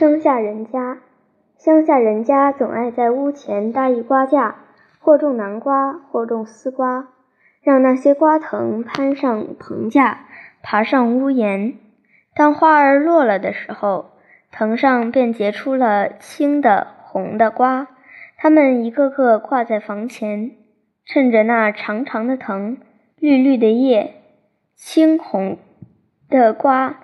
乡下人家，乡下人家总爱在屋前搭一瓜架，或种南瓜，或种丝瓜，让那些瓜藤攀上棚架，爬上屋檐。当花儿落了的时候，藤上便结出了青的、红的瓜，它们一个个挂在房前，衬着那长长的藤、绿绿的叶、青红的瓜、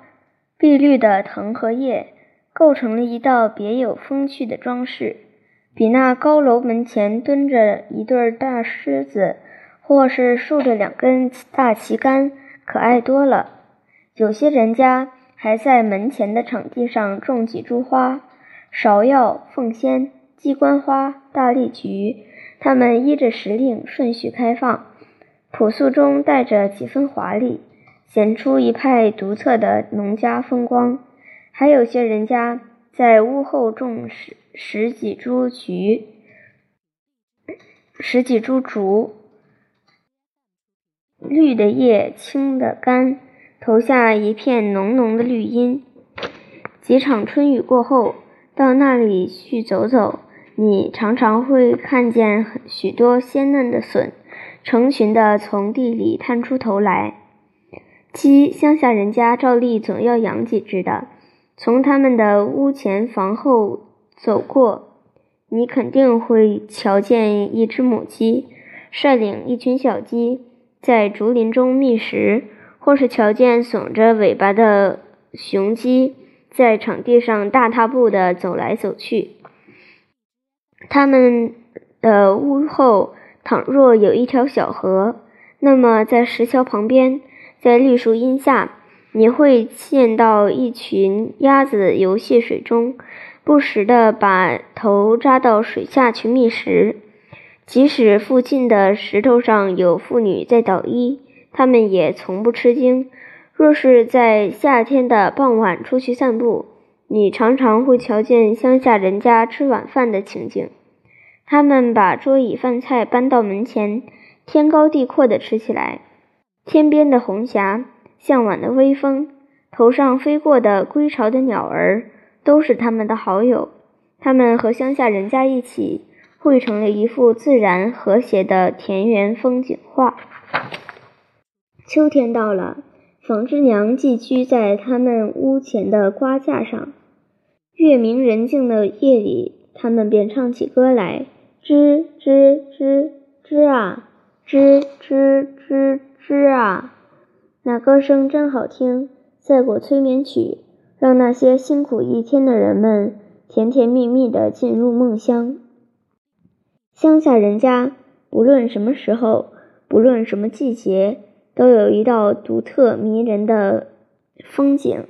碧绿的藤和叶。构成了一道别有风趣的装饰，比那高楼门前蹲着一对大狮子，或是竖着两根大旗杆可爱多了。有些人家还在门前的场地上种几株花：芍药、凤仙、鸡冠花、大丽菊。它们依着时令顺序开放，朴素中带着几分华丽，显出一派独特的农家风光。还有些人家在屋后种十十几株菊，十几株竹，绿的叶，青的干，投下一片浓浓的绿荫。几场春雨过后，到那里去走走，你常常会看见许多鲜嫩的笋，成群的从地里探出头来。鸡，乡下人家照例总要养几只的。从他们的屋前房后走过，你肯定会瞧见一只母鸡率领一群小鸡在竹林中觅食，或是瞧见耸着尾巴的雄鸡在场地上大踏步地走来走去。他们的屋后倘若有一条小河，那么在石桥旁边，在绿树荫下。你会见到一群鸭子游戏水中，不时地把头扎到水下去觅食。即使附近的石头上有妇女在捣衣，他们也从不吃惊。若是在夏天的傍晚出去散步，你常常会瞧见乡下人家吃晚饭的情景。他们把桌椅饭菜搬到门前，天高地阔地吃起来。天边的红霞。向晚的微风，头上飞过的归巢的鸟儿，都是他们的好友。他们和乡下人家一起，绘成了一幅自然和谐的田园风景画。秋天到了，纺织娘寄居在他们屋前的瓜架上。月明人静的夜里，他们便唱起歌来：吱吱吱吱啊，吱吱吱吱啊。那歌声真好听，赛过催眠曲，让那些辛苦一天的人们甜甜蜜蜜地进入梦乡。乡下人家，不论什么时候，不论什么季节，都有一道独特迷人的风景。